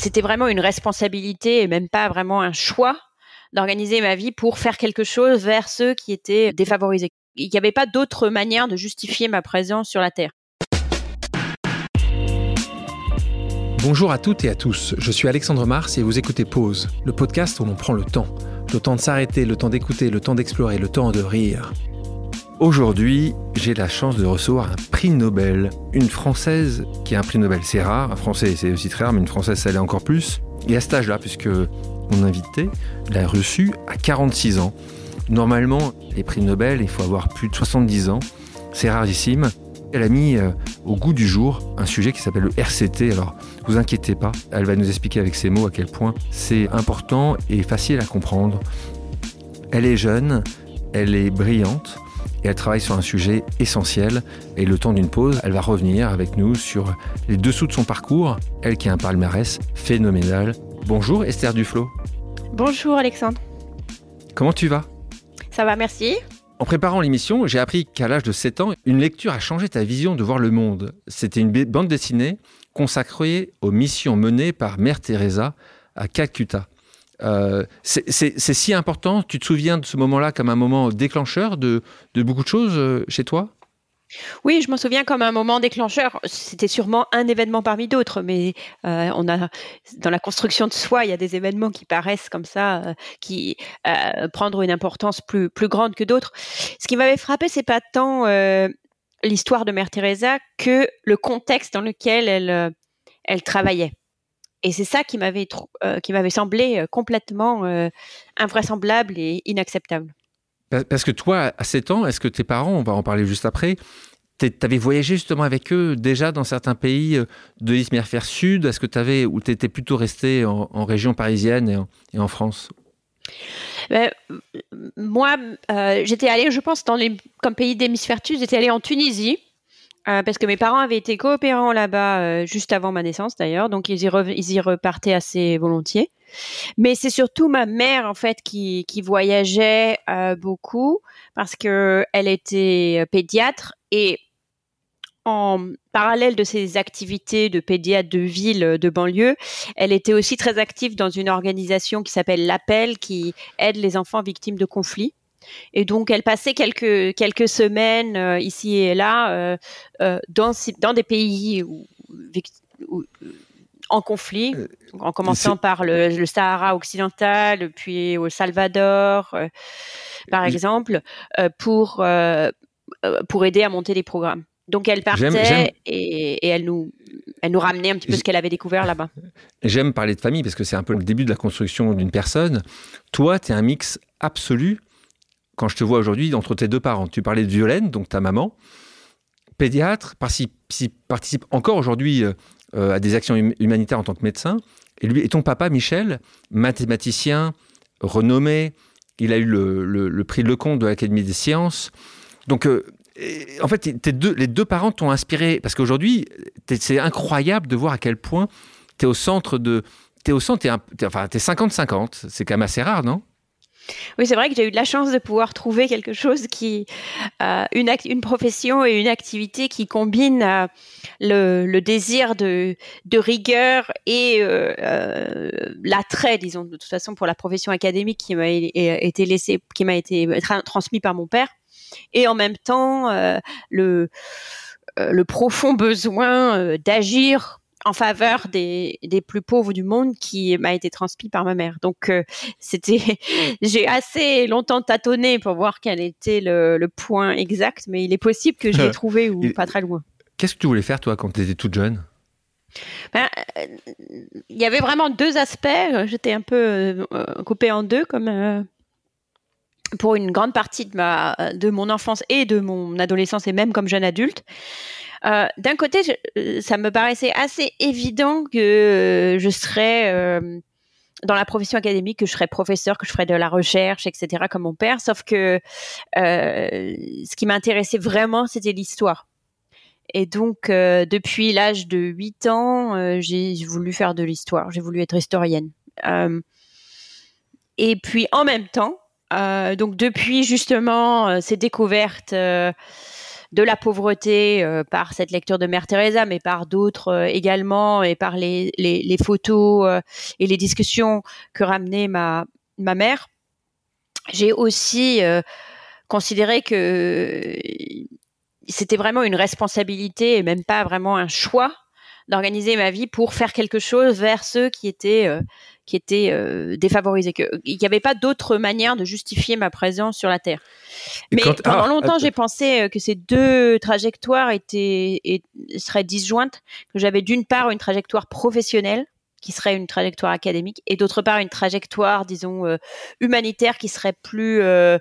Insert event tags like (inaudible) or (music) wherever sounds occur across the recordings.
c'était vraiment une responsabilité et même pas vraiment un choix d'organiser ma vie pour faire quelque chose vers ceux qui étaient défavorisés. Il n'y avait pas d'autre manière de justifier ma présence sur la Terre. Bonjour à toutes et à tous, je suis Alexandre Mars et vous écoutez Pause, le podcast où l'on prend le temps. Le temps de s'arrêter, le temps d'écouter, le temps d'explorer, le temps de rire. Aujourd'hui, j'ai la chance de recevoir un prix Nobel. Une Française qui a un prix Nobel, c'est rare. Un Français, c'est aussi très rare, mais une Française, ça l'est encore plus. Et à cet âge-là, puisque mon invité l'a reçu à 46 ans. Normalement, les prix Nobel, il faut avoir plus de 70 ans. C'est rarissime. Elle a mis euh, au goût du jour un sujet qui s'appelle le RCT. Alors, vous inquiétez pas, elle va nous expliquer avec ses mots à quel point c'est important et facile à comprendre. Elle est jeune, elle est brillante et elle travaille sur un sujet essentiel. Et le temps d'une pause, elle va revenir avec nous sur les dessous de son parcours, elle qui a un palmarès phénoménal. Bonjour Esther Duflo. Bonjour Alexandre. Comment tu vas? Ça va, merci. En préparant l'émission, j'ai appris qu'à l'âge de 7 ans, une lecture a changé ta vision de voir le monde. C'était une bande dessinée consacrée aux missions menées par Mère Teresa à Calcutta. Euh, c'est si important, tu te souviens de ce moment-là comme un moment déclencheur de, beaucoup de choses euh, chez toi? Oui, je m'en souviens comme un moment déclencheur. C'était sûrement un événement parmi d'autres, mais euh, on a dans la construction de soi, il y a des événements qui paraissent comme ça, qui euh, prendre une importance plus grande que d'autres. Ce qui m'avait frappé, c'est pas tant l'histoire de Mère Teresa que le contexte dans lequel elle travaillait. Et c'est ça qui m'avait qui m'avait semblé complètement invraisemblable et inacceptable. Parce que toi, à 7 ans, est-ce que tes parents, on va en parler juste après, tu avais voyagé justement avec eux déjà dans certains pays euh, de l'hémisphère sud? Est-ce que tu avais, ou tu étais plutôt resté en, région parisienne et en, France? Ben, moi, euh, j'étais allée, je pense, dans les, comme pays d'hémisphère sud, j'étais allée en Tunisie. Euh, parce que mes parents avaient été coopérants là-bas juste avant ma naissance d'ailleurs, donc ils y, ils y repartaient assez volontiers. Mais c'est surtout ma mère en fait qui, qui voyageait euh, beaucoup parce que elle était pédiatre et en parallèle de ses activités de pédiatre de ville, de banlieue, elle était aussi très active dans une organisation qui s'appelle l'Appel, qui aide les enfants victimes de conflits. Et donc, elle passait quelques, quelques semaines euh, ici et là euh, dans, dans des pays où, où, en conflit, euh, en commençant par le, Sahara occidental, puis au Salvador, euh, par exemple, euh, pour, pour aider à monter des programmes. Donc elle partait et, elle, nous, elle nous ramenait un petit peu ce qu'elle avait découvert là-bas. J'aime parler de famille parce que c'est un peu le début de la construction d'une personne. Toi, tu es un mix absolu, quand je te vois aujourd'hui, entre tes deux parents. Tu parlais de Violaine, donc ta maman, pédiatre, participe, encore aujourd'hui euh, à des actions hum-, humanitaires en tant que médecin. Et ton papa, Michel, mathématicien, renommé, il a eu le, le, prix Lecomte de l'Académie des sciences. Donc, euh, en fait, tes les deux parents t'ont inspiré, parce qu'aujourd'hui, c'est incroyable de voir à quel point tu es au centre de... Tu es au centre, tu es, enfin, es 50-50, c'est quand même assez rare, non? Oui, c'est vrai que j'ai eu de la chance de pouvoir trouver quelque chose qui, euh, une, profession et une activité qui combine euh, le, désir de, rigueur et euh, l'attrait, disons, de toute façon, pour la profession académique qui m'a été laissé, qui m'a été transmis par mon père, et en même temps le profond besoin d'agir en faveur des, des, plus pauvres du monde qui m'a été transmis par ma mère. Donc euh, (laughs) c'était, (laughs) j'ai assez longtemps tâtonné pour voir quel était le, le point exact, mais il est possible que je l'ai (laughs) trouvé ou pas très loin. Qu'est-ce que tu voulais faire toi quand tu étais toute jeune? Ben, euh, il y avait vraiment deux aspects. J'étais un peu euh, coupée en deux, comme pour une grande partie de ma, de mon enfance et de mon adolescence et même comme jeune adulte. Euh, d'un côté, euh, ça me paraissait assez évident que euh, je serais dans la profession académique, que je serais professeur, que je ferais de la recherche, etc., comme mon père. Sauf que ce qui m'intéressait vraiment, c'était l'histoire. Et donc, depuis l'âge de 8 ans, j'ai voulu faire de l'histoire. J'ai voulu être historienne. et puis, en même temps, donc depuis justement ces découvertes de la pauvreté par cette lecture de Mère Teresa, mais par d'autres également, et par les, les photos et les discussions que ramenait ma, ma mère. J'ai aussi considéré que c'était vraiment une responsabilité et même pas vraiment un choix d'organiser ma vie pour faire quelque chose vers ceux qui étaient euh, qui étaient euh, défavorisés. Il n'y avait pas d'autre manière de justifier ma présence sur la Terre. Mais pendant ah, longtemps, j'ai pensé euh, que ces deux trajectoires étaient et seraient disjointes. Que j'avais d'une part une trajectoire professionnelle qui serait une trajectoire académique et d'autre part une trajectoire, disons, humanitaire qui serait plus que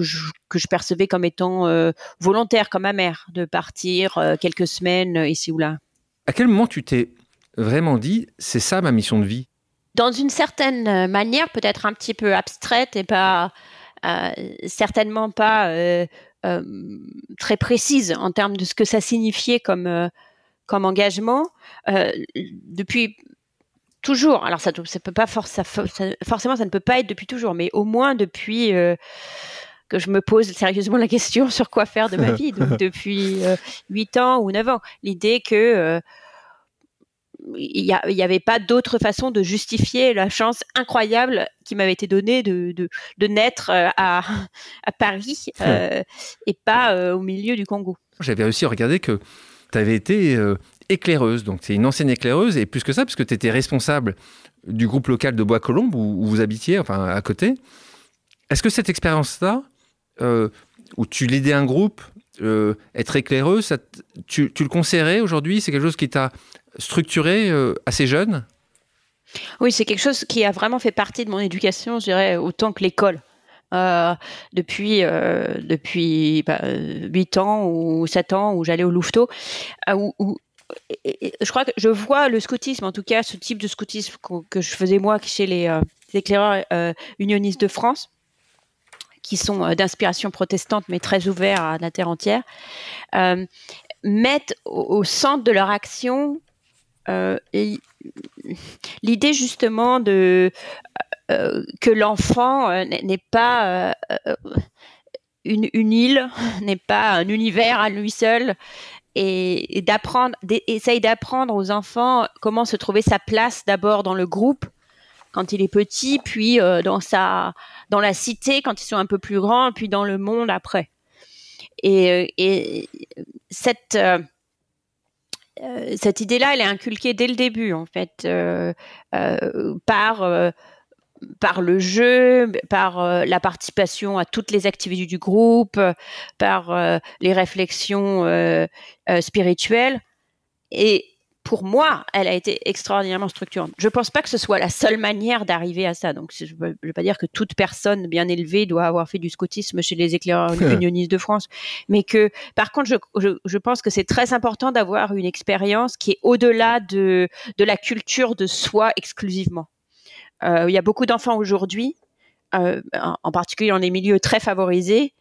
je, que, je, percevais comme étant volontaire, comme ma mère, de partir quelques semaines ici ou là. À quel moment tu t'es vraiment dit, c'est ça ma mission de vie? Dans une certaine manière, peut-être un petit peu abstraite et pas euh, certainement pas euh, euh, très précise en termes de ce que ça signifiait comme comme engagement depuis toujours. Alors ça, ça peut pas forcément, ça ne peut pas être depuis toujours, mais au moins depuis que je me pose sérieusement la question sur quoi faire de ma (laughs) vie, donc depuis euh, 8 ans ou 9 ans. L'idée que euh, il n'y avait pas d'autre façon de justifier la chance incroyable qui m'avait été donnée de, de, de naître euh, à, (laughs) à Paris (laughs) euh, et pas au milieu du Congo. J'avais réussi à regarder que tu avais été éclaireuse, donc tu es une ancienne éclaireuse, et plus que ça, puisque tu étais responsable du groupe local de Bois-Colombes où, où, vous habitiez, enfin à côté. Est-ce que cette expérience-là, euh, où tu l'aidais un groupe, euh, être éclaireux, ça tu, le conseillerais aujourd'hui? C'est quelque chose qui t'a structuré euh, assez jeune Oui, c'est quelque chose qui a vraiment fait partie de mon éducation, je dirais, autant que l'école. depuis depuis 8 bah, ans ou 7 ans où j'allais au Louveteau où, je crois que je vois le scoutisme en tout cas ce type de scoutisme que, je faisais moi chez les éclaireurs unionistes de France qui sont euh, d'inspiration protestante mais très ouverts à la terre entière, euh, mettent au, centre de leur action euh, (laughs) l'idée justement de que l'enfant n'est pas une, île, (laughs) n'est pas un univers à lui seul, et, d'apprendre, essaye d'apprendre aux enfants comment se trouver sa place d'abord dans le groupe quand il est petit, puis dans sa dans la cité quand ils sont un peu plus grands, puis dans le monde après. Et, euh, cette euh, euh, cette idée-là, elle est inculquée dès le début, en fait, par par le jeu, par la participation à toutes les activités du groupe, par les réflexions spirituelles. Et pour moi, elle a été extraordinairement structurante. Je ne pense pas que ce soit la seule manière d'arriver à ça. Donc, je ne veux pas dire que toute personne bien élevée doit avoir fait du scoutisme chez les éclaireurs unionistes de France, mais que, par contre, je, pense que c'est très important d'avoir une expérience qui est au-delà de, de la culture de soi exclusivement. Euh, il y a beaucoup d'enfants aujourd'hui, euh, en particulier dans les milieux très favorisés,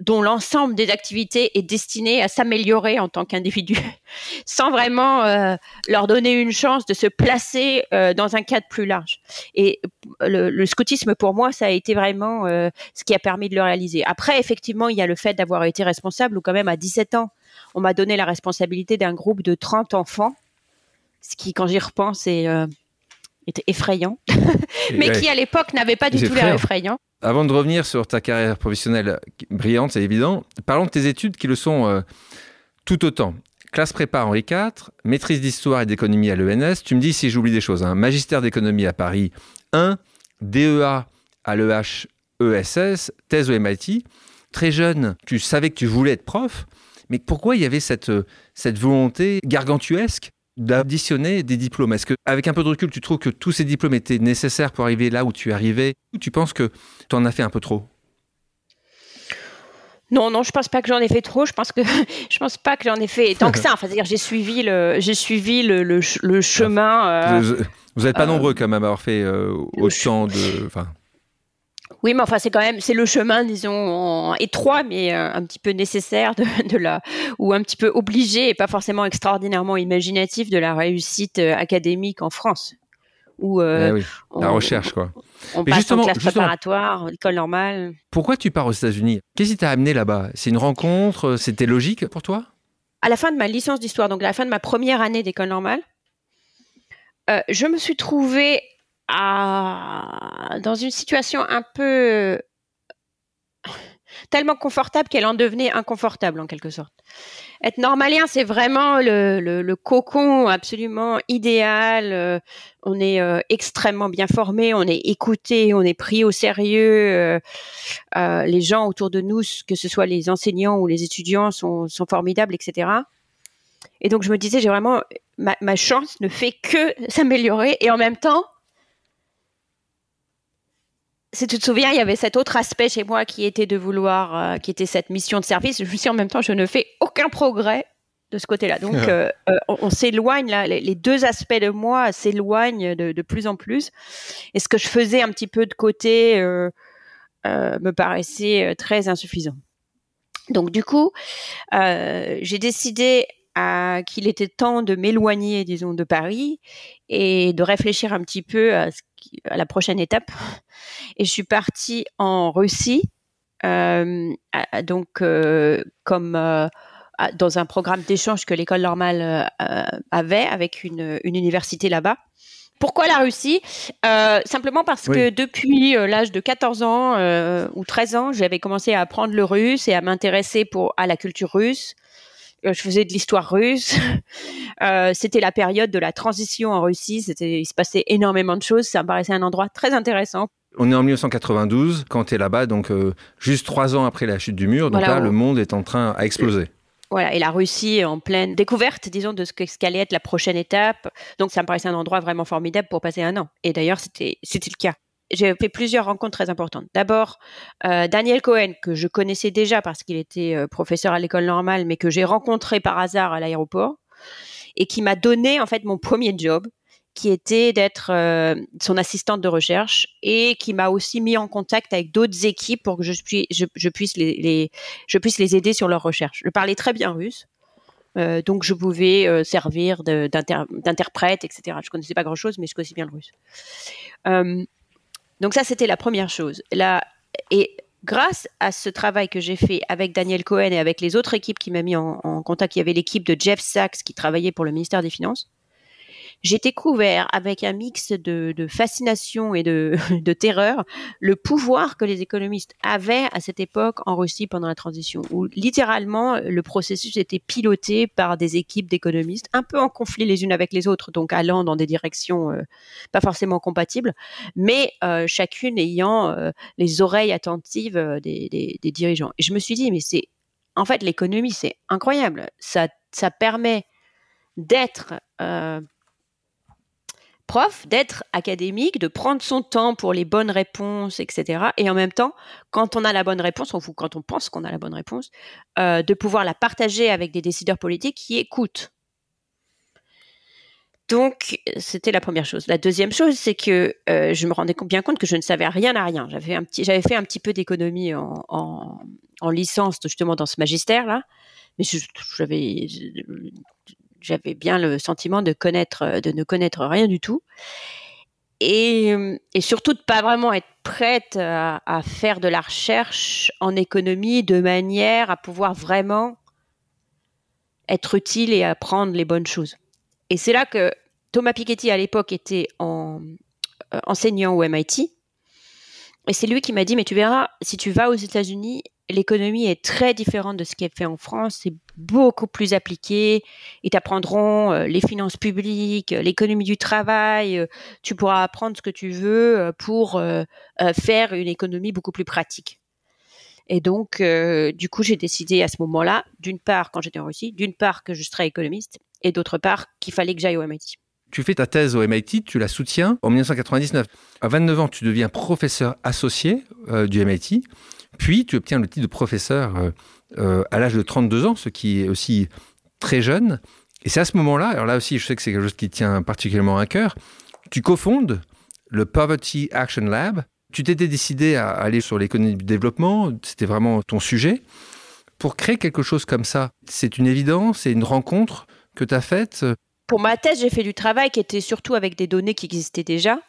dont l'ensemble des activités est destiné à s'améliorer en tant qu'individu, (laughs) sans vraiment euh, leur donner une chance de se placer euh, dans un cadre plus large. Et le, le, scoutisme, pour moi, ça a été vraiment euh, ce qui a permis de le réaliser. Après, effectivement, il y a le fait d'avoir été responsable, ou quand même à 17 ans, on m'a donné la responsabilité d'un groupe de 30 enfants, ce qui, quand j'y repense, est était effrayant, (laughs) mais qui à l'époque n'avait pas du tout l'air effrayant. Avant de revenir sur ta carrière professionnelle brillante, c'est évident, parlons de tes études qui le sont euh, tout autant. Classe prépa Henri IV, maîtrise d'histoire et d'économie à l'ENS. Tu me dis si j'oublie des choses. Hein. Magistère d'économie à Paris 1, DEA à l'EHESS, thèse au MIT. Très jeune, tu savais que tu voulais être prof, mais pourquoi il y avait cette, cette volonté gargantuesque d'additionner des diplômes Est-ce qu'avec un peu de recul, tu trouves que tous ces diplômes étaient nécessaires pour arriver là où tu es arrivé Ou tu penses que tu en as fait un peu trop? Non, non, je pense pas que j'en ai fait trop. Je pense que (laughs) je pense pas que j'en ai fait tant que ça. Enfin, dire j'ai suivi le, j'ai suivi le, le, chemin. Euh, vous n'êtes pas euh, nombreux quand même à avoir fait euh, autant de. Enfin, oui, mais enfin, c'est quand même, c'est le chemin, disons, étroit, mais euh, un petit peu nécessaire de, (laughs) de, la, ou un petit peu obligé et pas forcément extraordinairement imaginatif de la réussite euh, académique en France. où eh oui, la recherche, quoi. On passe justement, en classe préparatoire, l'école normale. Pourquoi tu pars aux États-Unis? Qu'est-ce qui t'a amené là-bas? C'est une rencontre? C'était logique pour toi? À la fin de ma licence d'histoire, donc à la fin de ma première année d'école normale, euh, je me suis trouvée à... dans une situation un peu tellement confortable qu'elle en devenait inconfortable en quelque sorte. Être normalien, c'est vraiment le, cocon absolument idéal. Euh, on est euh, extrêmement bien formé, on est écouté, on est pris au sérieux. Euh, les gens autour de nous, que ce soit les enseignants ou les étudiants, sont, formidables, etc. Et donc je me disais, j'ai vraiment ma chance ne fait que s'améliorer et en même temps, si tu te souviens, il y avait cet autre aspect chez moi qui était de vouloir, euh, qui était cette mission de service. Je me suis en même temps, je ne fais aucun progrès de ce côté-là. Donc, euh, euh, on, s'éloigne là, les, deux aspects de moi s'éloignent de, plus en plus. Et ce que je faisais un petit peu de côté me paraissait très insuffisant. Donc, du coup, j'ai décidé qu'il était temps de m'éloigner, disons, de Paris et de réfléchir un petit peu à, la prochaine étape. Et je suis partie en Russie, euh, donc euh, comme euh, dans un programme d'échange que l'école normale avait avec une, université là-bas. Pourquoi la Russie? Simplement parce que depuis l'âge de 14 ans ou 13 ans, j'avais commencé à apprendre le russe et à m'intéresser pour à la culture russe. Euh, je faisais de l'histoire russe. (laughs) Euh, c'était la période de la transition en Russie. C'était, il se passait énormément de choses. Ça me paraissait un endroit très intéressant. On est en 1992 quand tu es là-bas, donc euh, juste trois ans après la chute du mur. Donc là, le monde est en train à exploser. Voilà, et la Russie est en pleine découverte, disons, de ce qu'allait être la prochaine étape. Donc ça me paraissait un endroit vraiment formidable pour passer un an. Et d'ailleurs, c'était, c'était le cas j'ai fait plusieurs rencontres très importantes. D'abord, euh, Daniel Cohen, que je connaissais déjà parce qu'il était euh, professeur à l'école normale, mais que j'ai rencontré par hasard à l'aéroport et qui m'a donné en fait mon premier job, qui était d'être euh, son assistante de recherche et qui m'a aussi mis en contact avec d'autres équipes pour que je, puisse, les, aider sur leur recherche. Je parlais très bien russe. donc je pouvais servir d'interprète, etc. Je connaissais pas grand-chose, mais je connaissais bien le russe. Donc ça, c'était la première chose. Et grâce à ce travail que j'ai fait avec Daniel Cohen et avec les autres équipes qui m'a mis en, en, contact, il y avait l'équipe de Jeff Sachs qui travaillait pour le ministère des Finances j'ai découvert avec un mix de, fascination et (laughs) de, terreur le pouvoir que les économistes avaient à cette époque en Russie pendant la transition, où littéralement le processus était piloté par des équipes d'économistes un peu en conflit les unes avec les autres, donc allant dans des directions euh, pas forcément compatibles, mais euh, chacune ayant euh, les oreilles attentives des, dirigeants. Et je me suis dit, mais c'est en fait l'économie, c'est incroyable, ça, ça permet d'être prof, d'être académique, de prendre son temps pour les bonnes réponses, etc. Et en même temps, quand on a la bonne réponse, ou quand on pense qu'on a la bonne réponse, euh, de pouvoir la partager avec des décideurs politiques qui écoutent. Donc, c'était la première chose. La deuxième chose, c'est que euh, je me rendais bien compte que je ne savais rien à rien. J'avais, un petit, j'avais fait un petit peu d'économie en, en, licence, justement, dans ce magistère-là. Mais j'avais, j'avais bien le sentiment euh, de ne connaître rien du tout. Et, euh, surtout de pas vraiment être prête à, faire de la recherche en économie de manière à pouvoir vraiment être utile et apprendre les bonnes choses. Et c'est là que Thomas Piketty à l'époque était euh, enseignant au MIT. Et c'est lui qui m'a dit, mais tu verras, si tu vas aux États-Unis, l'économie est très différente de ce qui est fait en France. C'est beaucoup plus appliqué. Ils t'apprendront euh, les finances publiques, euh, l'économie du travail. Euh, tu pourras apprendre ce que tu veux pour faire une économie beaucoup plus pratique. Et donc, du coup, j'ai décidé à ce moment-là, d'une part, quand j'étais en Russie, d'une part que je serais économiste, et d'autre part qu'il fallait que j'aille au MIT. Tu fais ta thèse au MIT, tu la soutiens en 1999. À 29 ans, tu deviens professeur associé du MIT. Puis tu obtiens le titre de professeur euh, euh, à l'âge de 32 ans, ce qui est aussi très jeune. Et c'est à ce moment-là, alors là aussi je sais que c'est quelque chose qui tient particulièrement à cœur, tu cofondes le Poverty Action Lab. Tu t'étais décidé à aller sur l'économie du développement, c'était vraiment ton sujet. Pour créer quelque chose comme ça, c'est une évidence, c'est une rencontre que tu as faite. Pour ma thèse, j'ai fait du travail qui était surtout avec des données qui existaient déjà.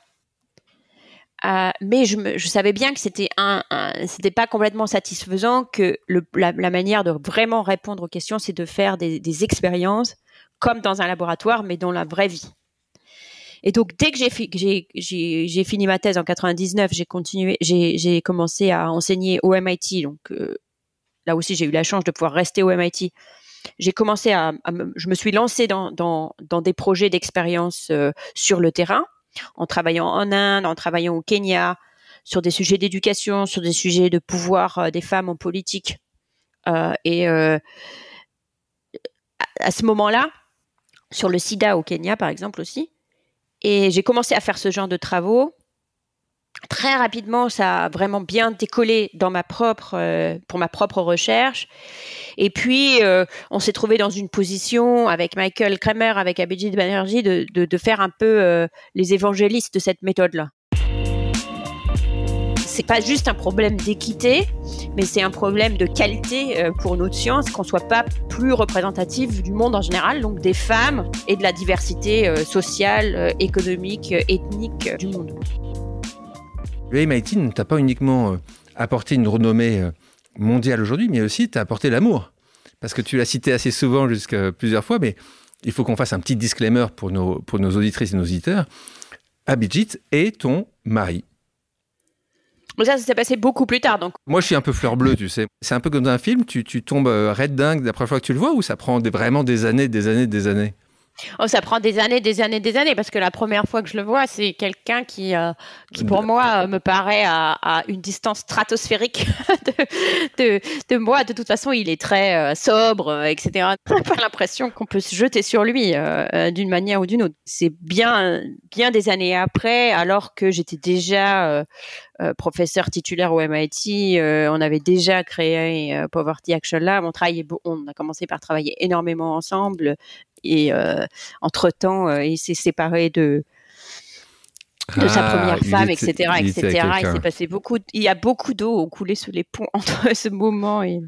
Euh, mais je, savais bien que c'était un, pas complètement satisfaisant que la, manière de vraiment répondre aux questions, c'est de faire des, expériences comme dans un laboratoire, mais dans la vraie vie. Et donc dès que j'ai, fini ma thèse en 99, j'ai continué, j'ai, commencé à enseigner au MIT. Donc euh, là aussi, j'ai eu la chance de pouvoir rester au MIT. J'ai commencé à, à je me suis lancée dans, dans, des projets d'expérience euh, sur le terrain en travaillant en Inde, en travaillant au Kenya, sur des sujets d'éducation, sur des sujets de pouvoir euh, des femmes en politique. Euh, et euh, à ce moment-là, sur le sida au Kenya, par exemple aussi, et j'ai commencé à faire ce genre de travaux très rapidement, ça a vraiment bien décollé dans ma propre, euh, pour ma propre recherche. Et puis, euh, on s'est trouvé dans une position avec Michael Kramer, avec Abhijit Banerjee, de, de, de faire un peu euh, les évangélistes de cette méthode-là. C'est pas juste un problème d'équité, mais c'est un problème de qualité pour notre science, qu'on soit pas plus représentatif du monde en général, donc des femmes et de la diversité sociale, économique, ethnique du monde. Le MIT ne t'a pas uniquement euh, apporté une renommée euh, mondiale aujourd'hui, mais aussi t'a apporté l'amour. Parce que tu l'as cité assez souvent, jusqu'à plusieurs fois, mais il faut qu'on fasse un petit disclaimer pour nos, pour nos auditrices et nos auditeurs. Abhijit est ton mari. Ça, ça s'est passé beaucoup plus tard. Donc. Moi, je suis un peu fleur bleue, tu sais. C'est un peu comme dans un film, tu, tu tombes euh, red dingue la première fois que tu le vois ou ça prend des, vraiment des années, des années, des années? Oh, ça prend des années, des années, des années, parce que la première fois que je le vois, c'est quelqu'un qui, euh, qui pour moi, euh, me paraît à, une distance stratosphérique (laughs) de, de, de, moi. De toute façon, il est très euh, sobre, etc. On pas l'impression qu'on peut se jeter sur lui d'une manière ou d'une autre. C'est bien, bien des années après, alors que j'étais déjà professeur titulaire au MIT, on avait déjà créé Poverty Action Lab. On, on a commencé par travailler énormément ensemble et euh, entre-temps, euh, il s'est séparé de, de sa ah, première femme, etc., etc. Il s'est passé beaucoup, il y a beaucoup d'eau coulé sous les ponts (laughs) entre ce moment et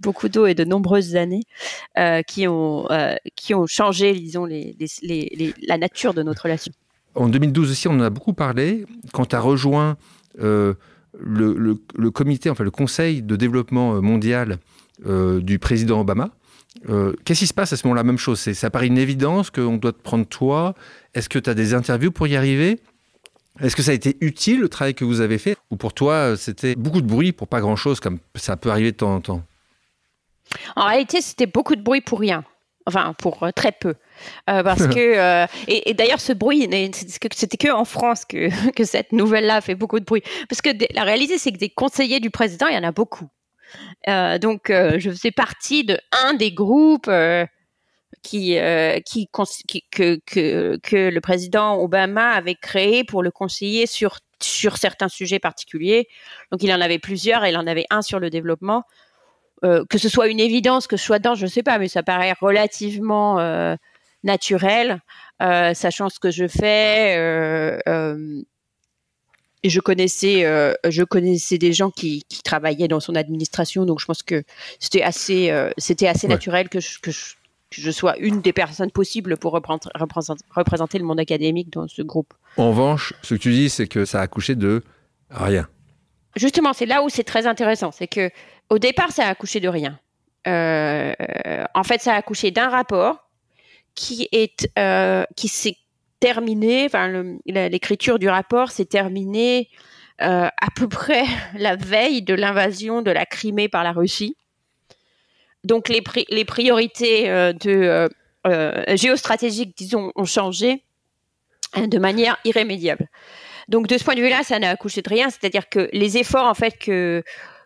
beaucoup d'eau et de nombreuses années euh, qui ont qui ont changé, disons, les, les, la nature de notre relation. En 2012 aussi, on en a beaucoup parlé quand tu as rejoint le, le, le, comité, le Conseil de développement mondial du président Obama. Euh, qu'est-ce qui se passe à ce moment-là? Même chose, ça paraît une évidence qu'on doit te prendre toi. Est-ce que tu as des interviews pour y arriver? Est-ce que ça a été utile le travail que vous avez fait? Ou pour toi, c'était beaucoup de bruit pour pas grand-chose, comme ça peut arriver de temps en temps? En réalité, c'était beaucoup de bruit pour rien. Enfin, pour euh, très peu. Euh, parce (laughs) que et, d'ailleurs ce bruit c'était que en France que, (laughs) que cette nouvelle là fait beaucoup de bruit parce que la réalité c'est que des conseillers du président il y en a beaucoup euh, donc, euh, je faisais partie de un des groupes euh, qui, qui, que, que, que, le président Obama avait créé pour le conseiller sur, sur certains sujets particuliers. Donc, il en avait plusieurs. Il en avait un sur le développement. Que ce soit une évidence, que ce soit dans, je ne sais pas, mais ça paraît relativement naturel, sachant ce que je fais et je connaissais, euh, je connaissais des gens qui, qui, travaillaient dans son administration, donc je pense que c'était assez, euh, c'était assez naturel que je, que, je, que je, sois une des personnes possibles pour représenter, représenter le monde académique dans ce groupe. En revanche, ce que tu dis, c'est que ça a accouché de rien. Justement, c'est là où c'est très intéressant, c'est que au départ, ça a accouché de rien. Euh, en fait, ça a accouché d'un rapport qui euh, s'est terminé, l'écriture du rapport s'est terminée euh, à peu près (laughs) la veille de l'invasion de la Crimée par la Russie. Donc les, priorités géostratégiques, disons, ont changé de manière irrémédiable. Donc de ce point de vue-là, ça n'a accouché de rien, c'est-à-dire que les efforts en fait que,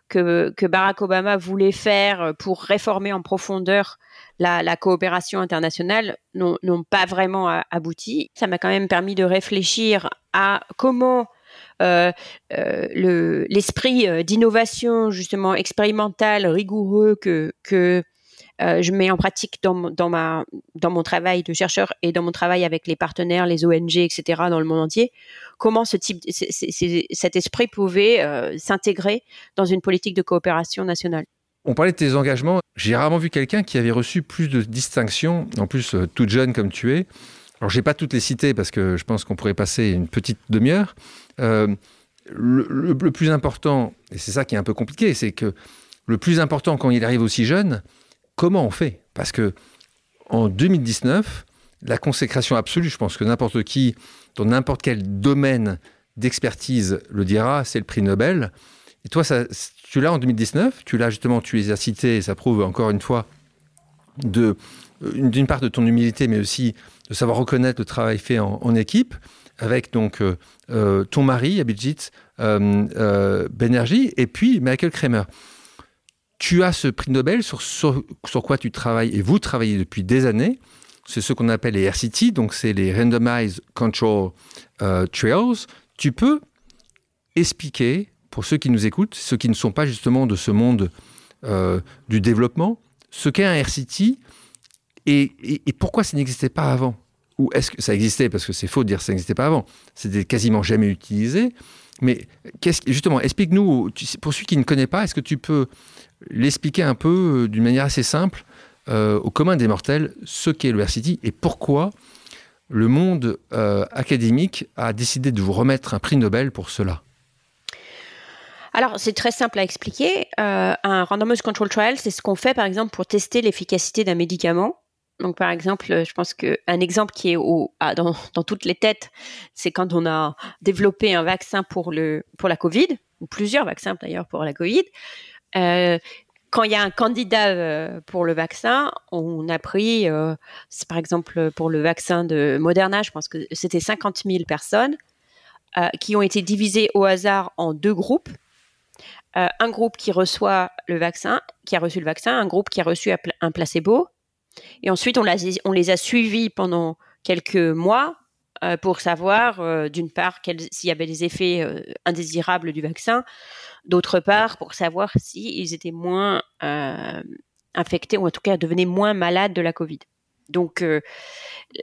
que, que Barack Obama voulait faire pour réformer en profondeur la, coopération internationale n'ont pas vraiment abouti. Ça m'a quand même permis de réfléchir à comment euh, euh, l'esprit euh, d'innovation justement expérimental, rigoureux que, que je mets en pratique dans, dans, ma, dans mon travail de chercheur et dans mon travail avec les partenaires, les ONG, etc. dans le monde entier, comment ce type, cet esprit pouvait s'intégrer dans une politique de coopération nationale? On parlait de tes engagements. J'ai rarement vu quelqu'un qui avait reçu plus de distinctions, en plus euh, toute jeune comme tu es. Alors, je n'ai pas toutes les citer parce que je pense qu'on pourrait passer une petite demi-heure. Euh, le, plus important, et c'est ça qui est un peu compliqué, c'est que le plus important quand il arrive aussi jeune, comment on fait? Parce que en 2019, la consécration absolue, je pense que n'importe qui, dans n'importe quel domaine d'expertise le dira, c'est le prix Nobel. Et toi, tu l'as en 2019, tu l'as justement, tu les as et ça prouve encore une fois de d'une part de ton humilité, mais aussi de savoir reconnaître le travail fait en, équipe, avec donc euh, euh, ton mari, Abhijit euh, Benergie, et puis Michael Kramer. Tu as ce prix Nobel sur, sur, quoi tu travailles, et vous travaillez depuis des années. C'est ce qu'on appelle les RCT, donc c'est les Randomized Control Trials. Tu peux expliquer, pour ceux qui nous écoutent, ceux qui ne sont pas justement de ce monde du développement, ce qu'est un RCT et, pourquoi ça n'existait pas avant? Ou est-ce que ça existait? Parce que c'est faux de dire que ça n'existait pas avant. C'était quasiment jamais utilisé. Mais justement, explique-nous, pour celui qui ne connaît pas, est-ce que tu peux l'expliquer un peu euh, d'une manière assez simple euh, au commun des mortels ce qu'est le RCT et pourquoi le monde euh, académique a décidé de vous remettre un prix Nobel pour cela? Alors, c'est très simple à expliquer. un randomized control trial, c'est ce qu'on fait, par exemple, pour tester l'efficacité d'un médicament. Donc, par exemple, je pense qu'un exemple qui est au, (laughs) dans, toutes les têtes, c'est quand on a développé un vaccin pour, le, pour la Covid, ou plusieurs vaccins d'ailleurs pour la Covid. Euh, quand il y a un candidat euh, pour le vaccin, on a pris, euh, par exemple pour le vaccin de Moderna, je pense que c'était 50 000 personnes qui ont été divisées au hasard en deux groupes. un groupe qui reçoit le vaccin, qui a reçu le vaccin, un groupe qui a reçu un placebo, et ensuite, on, les a suivis pendant quelques mois euh, pour savoir, euh, d'une part, s'il y avait des effets euh, indésirables du vaccin, d'autre part, pour savoir s'ils étaient moins infectés ou en tout cas devenaient moins malades de la Covid. Donc,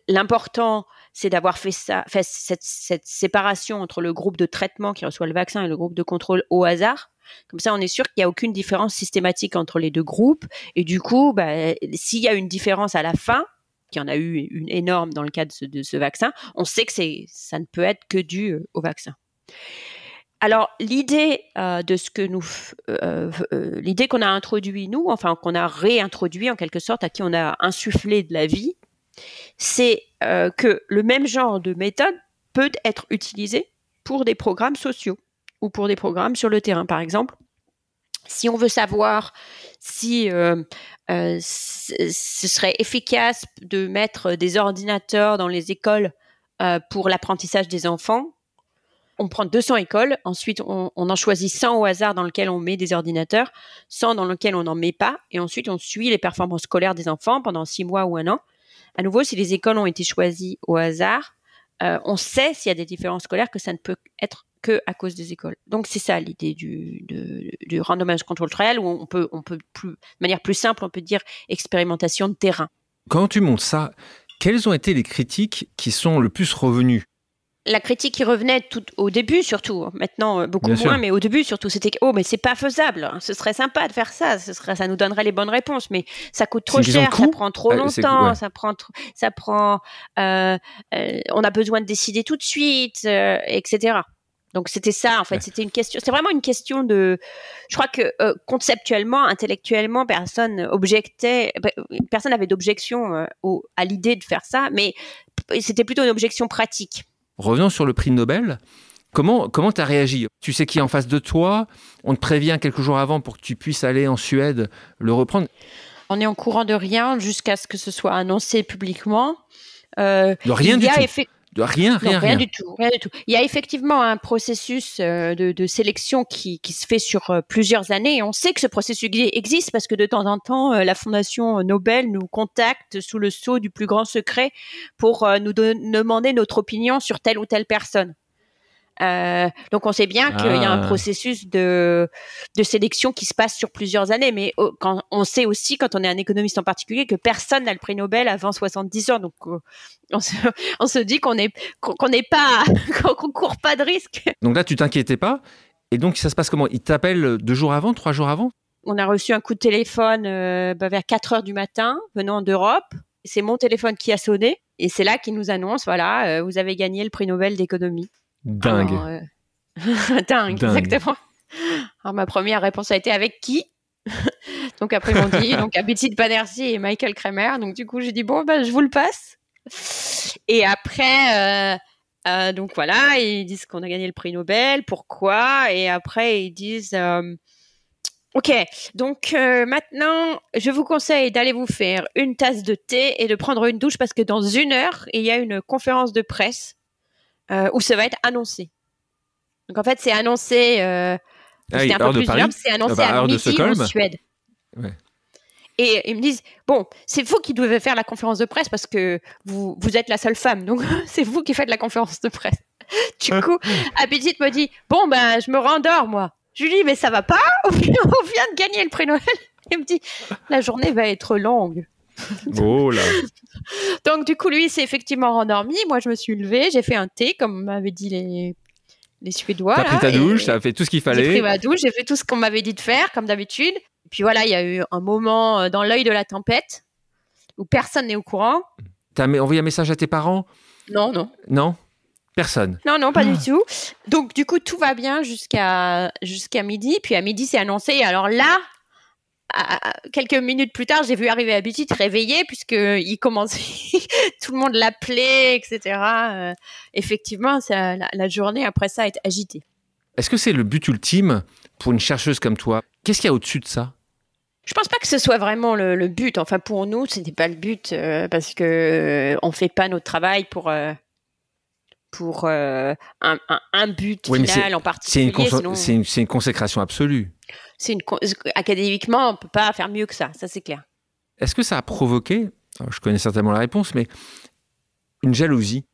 l'important, c'est d'avoir fait ça, fait cette, séparation entre le groupe de traitement qui reçoit le vaccin et le groupe de contrôle au hasard. Comme ça, on est sûr qu'il n'y a aucune différence systématique entre les deux groupes. Et du coup, bah, s'il y a une différence à la fin, qu'il y en a eu une énorme dans le cas de ce, vaccin, on sait que ça ne peut être que dû euh, au vaccin. Alors l'idée euh, de ce que nous, euh, l'idée qu'on a introduit nous, enfin qu'on a réintroduit en quelque sorte, à qui on a insufflé de la vie, c'est que le même genre de méthode peut être utilisé pour des programmes sociaux ou pour des programmes sur le terrain, par exemple. Si on veut savoir si euh, euh, ce serait efficace de mettre des ordinateurs dans les écoles euh, pour l'apprentissage des enfants, on prend 200 écoles, ensuite on, en choisit 100 au hasard dans lesquelles on met des ordinateurs, 100 dans lesquels on n'en met pas, et ensuite on suit les performances scolaires des enfants pendant 6 mois ou un an. À nouveau, si les écoles ont été choisies au hasard, on sait s'il y a des différences scolaires que ça ne peut être que à cause des écoles. Donc c'est ça l'idée du, du randomized control trial où on peut, on peut plus, de manière plus simple, on peut dire expérimentation de terrain. Quand tu montes ça, quelles ont été les critiques qui sont le plus revenues? La critique qui revenait tout au début surtout, maintenant euh, beaucoup moins, mais au début surtout, c'était oh mais c'est pas faisable, hein. ce serait sympa de faire ça, ce serait, ça nous donnerait les bonnes réponses, mais ça coûte trop cher, ça prend trop longtemps, ça prend, ça prend, euh, euh, on a besoin de décider tout de suite, etc. Donc c'était ça en fait, c'était une question, c'est vraiment une question de, je crois que euh, conceptuellement, intellectuellement, personne objectait, bah, personne n'avait d'objection euh, à l'idée de faire ça, mais c'était plutôt une objection pratique. Revenons sur le prix Nobel. Comment comment as réagi? Tu sais qui est en face de toi? On te prévient quelques jours avant pour que tu puisses aller en Suède le reprendre? On est en courant de rien jusqu'à ce que ce soit annoncé publiquement. Euh, de rien du tout rien, rien, rien, du tout, rien du tout. Il y a effectivement un processus euh, de, sélection qui, se fait sur euh, plusieurs années. Et on sait que ce processus existe parce que de temps en temps, euh, la Fondation Nobel nous contacte sous le sceau du plus grand secret pour nous demander notre opinion sur telle ou telle personne. Euh, donc on sait bien qu'il y a un ah. processus de, de sélection qui se passe sur plusieurs années, mais quand, on sait aussi, quand on est un économiste en particulier, que personne n'a le prix Nobel avant 70 ans. Donc euh, on se, (laughs) on se dit qu'on n'est qu'on n'est pas (laughs) qu'on court pas de risque. Donc là, tu t'inquiétais pas. Et donc ça se passe comment? Il t'appelle deux jours avant, trois jours avant? On a reçu un coup de téléphone bah, vers 4 heures du matin venant d'Europe. C'est mon téléphone qui a sonné et c'est là qu'il nous annonce voilà, vous avez gagné le prix Nobel d'économie. (laughs) Dingue. Dingue, exactement. Alors ma première réponse a été avec qui? (laughs) Donc après ils m'ont dit donc Abhijit Banerjee et Michael Kramer. Donc du coup j'ai dit bon ben je vous le passe. Et après euh, euh, donc voilà ils disent qu'on a gagné le prix Nobel. Pourquoi? Et après ils disent euh, Ok, donc maintenant, je vous conseille d'aller vous faire une tasse de thé et de prendre une douche parce que dans une heure, il y a une conférence de presse où ça va être annoncé. Donc en fait, c'est annoncé ah C'était un peu plus c'est annoncé ah bah, à midi en Suède. Et ils me disent bon, c'est vous qui devez faire la conférence de presse parce que vous, vous êtes la seule femme, donc (laughs) c'est vous qui faites la conférence de presse. (laughs) Du coup, (laughs) Abidit me dit bon ben je me rendors moi. Je lui dis mais ça va pas, on vient de gagner le prix Noël. Il me dit la journée va être longue. (laughs) Oh là. donc du coup lui s'est effectivement rendormi. Moi je me suis levée, j'ai fait un thé comme m'avaient dit les les Suédois. T'as pris ta douche, t'as fait tout ce qu'il fallait. J'ai pris ma douche, j'ai fait tout ce qu'on m'avait dit de faire, comme d'habitude. Et puis voilà, il y a eu un moment euh, dans l'œil de la tempête où personne n'est au courant. T'as envoyé un message à tes parents? Non, non. Non? Personne? Non, non, pas du ah. tout. Donc, du coup, tout va bien jusqu'à jusqu'à midi. Puis à midi, c'est annoncé. Alors là, quelques minutes plus tard, j'ai vu arriver Abhijit réveillé puisque il commençait, (laughs) tout le monde l'appelait, etc. Euh, effectivement, ça, la, journée après ça est agitée. Est-ce que c'est le but ultime pour une chercheuse comme toi? Qu'est-ce qu'il y a au-dessus de ça? Je pense pas que ce soit vraiment le, but. Enfin, pour nous, ce n'était pas le but euh, parce que euh, on fait pas notre travail pour pour un, but final en particulier. C'est une, une, consécration absolue c'est une académiquement, on peut pas faire mieux que ça, ça c'est clair. Est-ce que ça a provoqué, je connais certainement la réponse, mais une jalousie?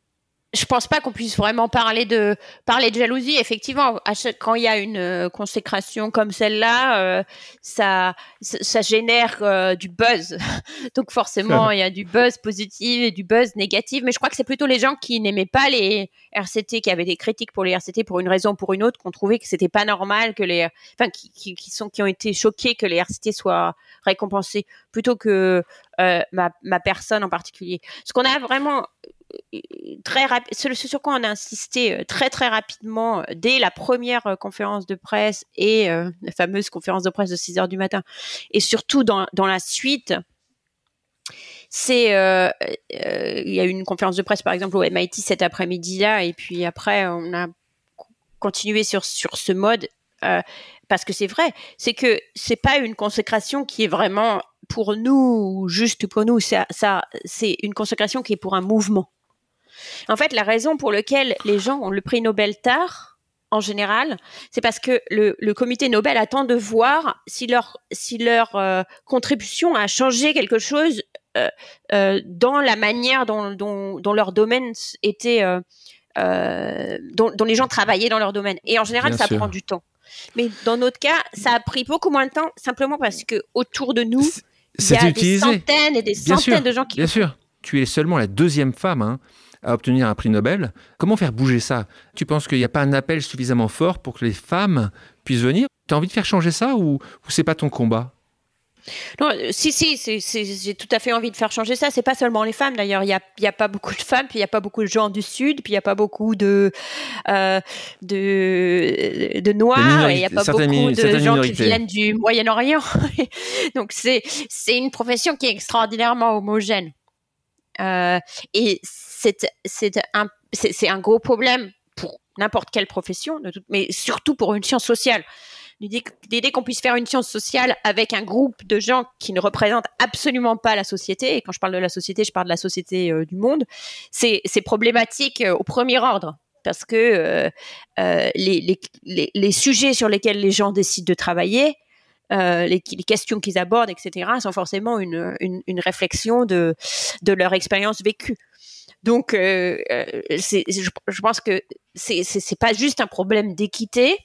Je pense pas qu'on puisse vraiment parler de parler de jalousie. Effectivement, quand il y a une euh, consécration comme celle-là, euh, ça, ça génère euh, du buzz. (laughs) Donc forcément, il y a du buzz positif et du buzz négatif. Mais je crois que c'est plutôt les gens qui n'aimaient pas les RCT, qui avaient des critiques pour les RCT pour une raison ou pour une autre, qu'on trouvait que c'était pas normal que les, enfin, qui, qui, qui, sont qui ont été choqués que les RCT soient récompensés plutôt que ma, ma personne en particulier. Ce qu'on a vraiment très ce sur quoi on a insisté euh, très très rapidement euh, dès la première euh, conférence de presse et la fameuse conférence de presse de 6 heures du matin. Et surtout dans, dans la suite c'est il y a eu une conférence de presse par exemple au MIT cet après-midi là et puis après on a continué sur sur ce mode parce que c'est vrai c'est que c'est pas une consécration qui est vraiment pour nous juste pour nous. Ça, ça c'est une consécration qui est pour un mouvement en fait, la raison pour laquelle les gens ont le prix Nobel tard, en général, c'est parce que le, comité Nobel attend de voir si leur, si leur euh, contribution a changé quelque chose euh, euh, dans la manière dont, dont, leur domaine était, dont, les gens travaillaient dans leur domaine. Et en général, ça prend du temps. Mais dans notre cas, ça a pris beaucoup moins de temps, simplement parce que autour de nous, il y a des centaines et des centaines de gens qui. Bien sûr, tu es seulement la deuxième femme. Hein à obtenir un prix Nobel. Comment faire bouger ça? Tu penses qu'il n'y a pas un appel suffisamment fort pour que les femmes puissent venir? Tu as envie de faire changer ça ou, ou c'est pas ton combat? Non, si, si, j'ai tout à fait envie de faire changer ça. C'est pas seulement les femmes d'ailleurs. Il n'y a, y a pas beaucoup de femmes, puis il n'y a pas beaucoup de gens du Sud, puis il n'y a pas beaucoup de, euh, de, de Noirs, il n'y a pas beaucoup de gens qui viennent du Moyen-Orient. (laughs) Donc c'est une profession qui est extraordinairement homogène. Euh, et c'est un, gros problème pour n'importe quelle profession, mais surtout pour une science sociale. L'idée qu'on puisse faire une science sociale avec un groupe de gens qui ne représentent absolument pas la société, et quand je parle de la société, je parle de la société euh, du monde, c'est problématique euh, au premier ordre parce que euh, les, sujets sur lesquels les gens décident de travailler, les, questions qu'ils abordent, etc., sont forcément une, réflexion de leur expérience vécue. Donc, euh, euh je, je, pense que c'est c'est pas juste un problème d'équité,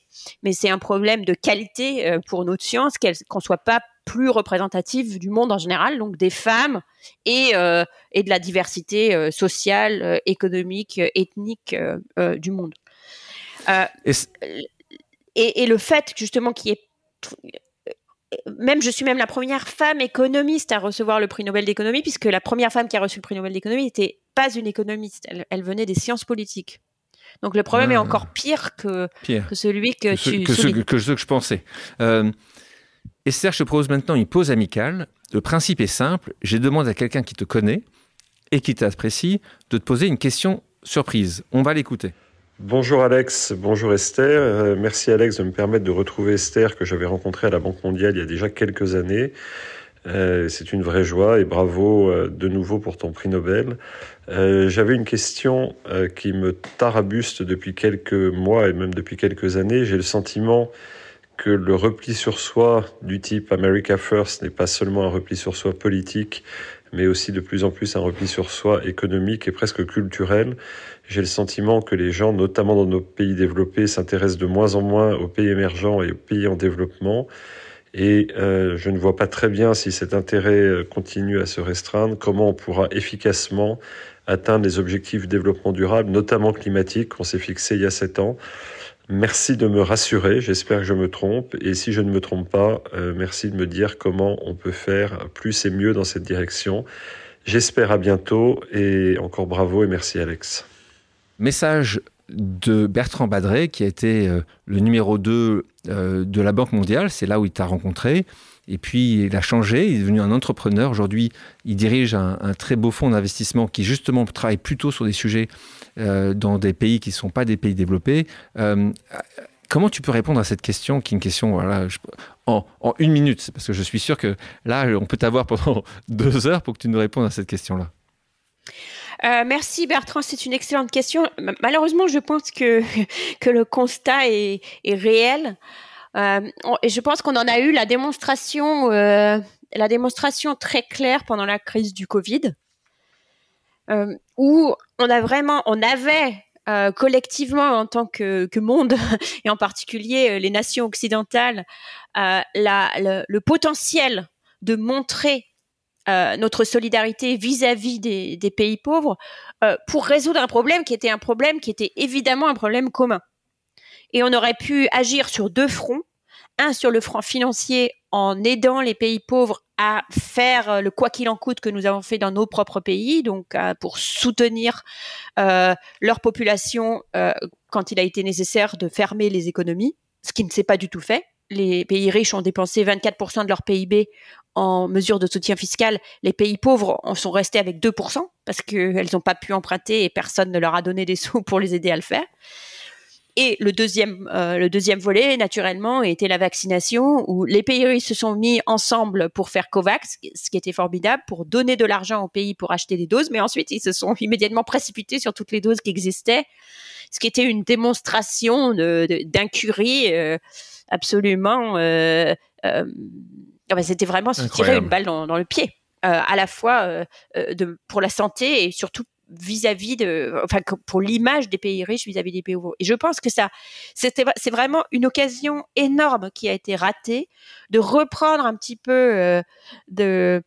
mais c'est un problème de qualité euh, pour notre science, qu'on soit pas plus représentative du monde en général, donc des femmes et, euh, et de la diversité sociale, économique, ethnique du monde. Et, et, et, le fait justement qu'il y ait même, je suis même la première femme économiste à recevoir le prix Nobel d'économie, puisque la première femme qui a reçu le prix Nobel d'économie n'était pas une économiste, elle, venait des sciences politiques. Donc le problème est ah. encore pire que, que celui que, tu que ce, que, ce que je pensais. Euh, Esther, je te propose maintenant une pause amicale. Le principe est simple. J'ai demandé à quelqu'un qui te connaît et qui t'apprécie de te poser une question surprise. On va l'écouter. Bonjour Alex, bonjour Esther. Euh, merci Alex de me permettre de retrouver Esther que j'avais rencontrée à la Banque mondiale il y a déjà quelques années. Euh, c'est une vraie joie et bravo euh, de nouveau pour ton prix Nobel. J'avais une question qui me tarabuste depuis quelques mois et même depuis quelques années. J'ai le sentiment que le repli sur soi du type America First n'est pas seulement un repli sur soi politique, mais aussi de plus en plus un repli sur soi économique et presque culturel. J'ai le sentiment que les gens, notamment dans nos pays développés, s'intéressent de moins en moins aux pays émergents et aux pays en développement. Et euh, je ne vois pas très bien si cet intérêt euh, continue à se restreindre, comment on pourra efficacement atteindre les objectifs de développement durable, notamment climatiques, qu'on s'est fixés il y a sept ans. Merci de me rassurer, j'espère que je me trompe. Et si je ne me trompe pas, euh, merci de me dire comment on peut faire plus et mieux dans cette direction. J'espère à bientôt et encore bravo et merci Alex. Message de Bertrand Badré, qui a été euh, le numéro 2 euh, de la Banque mondiale. C'est là où il t'a rencontré. Et puis, il a changé, il est devenu un entrepreneur. Aujourd'hui, il dirige un, très beau fonds d'investissement qui, justement, travaille plutôt sur des sujets dans des pays qui ne sont pas des pays développés. comment tu peux répondre à cette question, qui est une question voilà, en, une minute? Parce que je suis sûr que là, on peut t'avoir pendant (laughs) deux heures pour que tu nous répondes à cette question-là. Euh, merci Bertrand, c'est une excellente question. Malheureusement, je pense que, (laughs) que le constat est, réel. Euh, et je pense qu'on en a eu la démonstration, euh, la démonstration très claire pendant la crise du Covid, euh, où on a vraiment, on avait euh, collectivement en tant que, monde (laughs) et en particulier les nations occidentales le, potentiel de montrer euh, notre solidarité vis-à-vis des, des, pays pauvres euh, pour résoudre un problème qui était un problème qui était évidemment un problème commun. Et on aurait pu agir sur deux fronts. Un sur le front financier en aidant les pays pauvres à faire le quoi qu'il en coûte que nous avons fait dans nos propres pays, donc euh, pour soutenir euh, leur population euh, quand il a été nécessaire de fermer les économies, ce qui ne s'est pas du tout fait les pays riches ont dépensé 24% de leur PIB en mesures de soutien fiscal. Les pays pauvres en sont restés avec 2% parce qu'elles n'ont pas pu emprunter et personne ne leur a donné des sous pour les aider à le faire. Et le deuxième, euh, le deuxième volet, naturellement, était la vaccination, où les pays se sont mis ensemble pour faire COVAX, ce qui était formidable, pour donner de l'argent aux pays pour acheter des doses, mais ensuite ils se sont (laughs) immédiatement précipités sur toutes les doses qui existaient, ce qui était une démonstration d'incurie. De, euh, absolument. Euh, euh, ah bah, c'était vraiment se tirer une balle dans, le pied, euh, à la fois de, pour la santé et surtout vis-à-vis de, enfin, pour l'image des pays riches vis-à-vis des pays pauvres. Et je pense que ça, c'était, c'est vraiment une occasion énorme qui a été ratée de reprendre un petit peu de,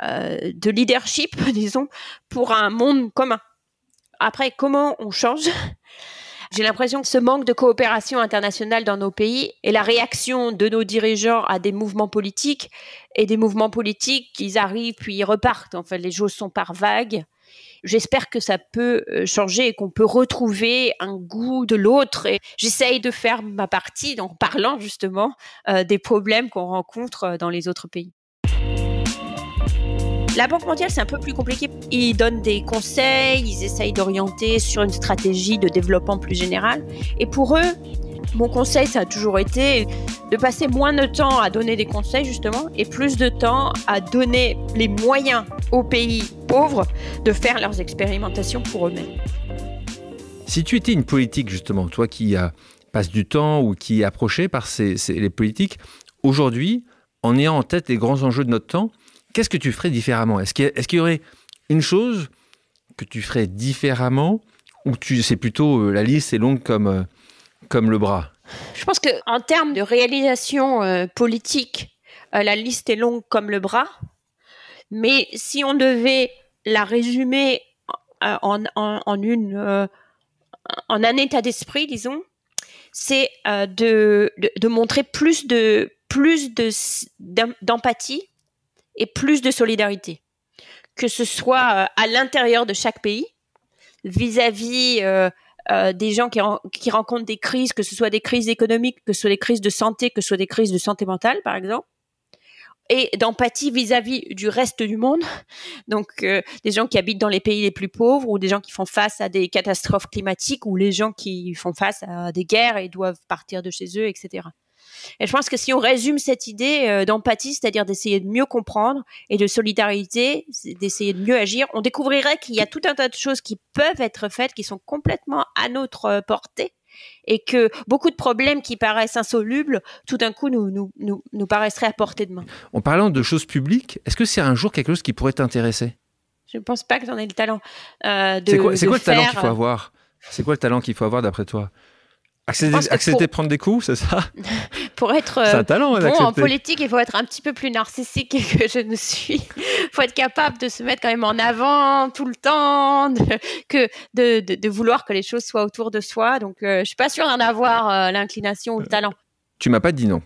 de leadership, (laughs) disons, pour un monde commun. Après, comment on change? J'ai l'impression que ce manque de coopération internationale dans nos pays et la réaction de nos dirigeants à des mouvements politiques et des mouvements politiques, ils arrivent puis ils repartent. En fait, les choses sont par vagues. J'espère que ça peut euh, changer et qu'on peut retrouver un goût de l'autre. Et j'essaye de faire ma partie en parlant justement euh, des problèmes qu'on rencontre euh, dans les autres pays. La Banque mondiale, c'est un peu plus compliqué. Ils donnent des conseils, ils essayent d'orienter sur une stratégie de développement plus générale. Et pour eux, mon conseil, ça a toujours été de passer moins de temps à donner des conseils, justement, et plus de temps à donner les moyens aux pays pauvres de faire leurs expérimentations pour eux-mêmes. Si tu étais une politique, justement, toi qui a, passe du temps ou qui est approché par ces, les politiques, aujourd'hui, en ayant en tête les grands enjeux de notre temps, qu'est-ce que tu ferais différemment? Est-ce qu'il y, aurait une chose que tu ferais différemment ou tu c'est plutôt euh, la liste est longue comme, euh, comme le bras? Je pense qu'en termes de réalisation euh, politique, la liste est longue comme le bras. Mais si on devait la résumer en, en, une, en un état d'esprit, disons, c'est de, de, montrer plus de plus de d'empathie et plus de solidarité, que ce soit à l'intérieur de chaque pays vis-à-vis des gens qui, rencontrent des crises, que ce soit des crises économiques, que ce soit des crises de santé, que ce soit des crises de santé mentale, par exemple et d'empathie vis-à-vis du reste du monde. (laughs) Donc, euh, des gens qui habitent dans les pays les plus pauvres ou des gens qui font face à des catastrophes climatiques ou les gens qui font face à des guerres et doivent partir de chez eux, etc. Et je pense que si on résume cette idée euh, d'empathie, c'est-à-dire d'essayer de mieux comprendre et de solidarité, d'essayer de mieux agir, on découvrirait qu'il y a tout un tas de choses qui peuvent être faites, qui sont complètement à notre euh, portée et que beaucoup de problèmes qui paraissent insolubles, tout d'un coup, nous, nous, nous, nous, paraisseraient à portée de main. En parlant de choses publiques, est-ce que c'est un jour quelque chose qui pourrait t'intéresser? Je ne pense pas que j'en ai le talent. Euh, c'est quoi, quoi le talent qu'il faut avoir? C'est quoi le talent qu'il faut avoir d'après toi? Accepter, de prendre des coups, c'est ça? (laughs) Pour être talent, bon en politique, il faut être un petit peu plus narcissique (laughs) que je ne suis. Il faut être capable de se mettre quand même en avant tout le temps, de, que de, de, vouloir que les choses soient autour de soi. Donc, euh, je suis pas sûre d'en avoir euh, l'inclination ou le talent. Tu m'as pas dit non.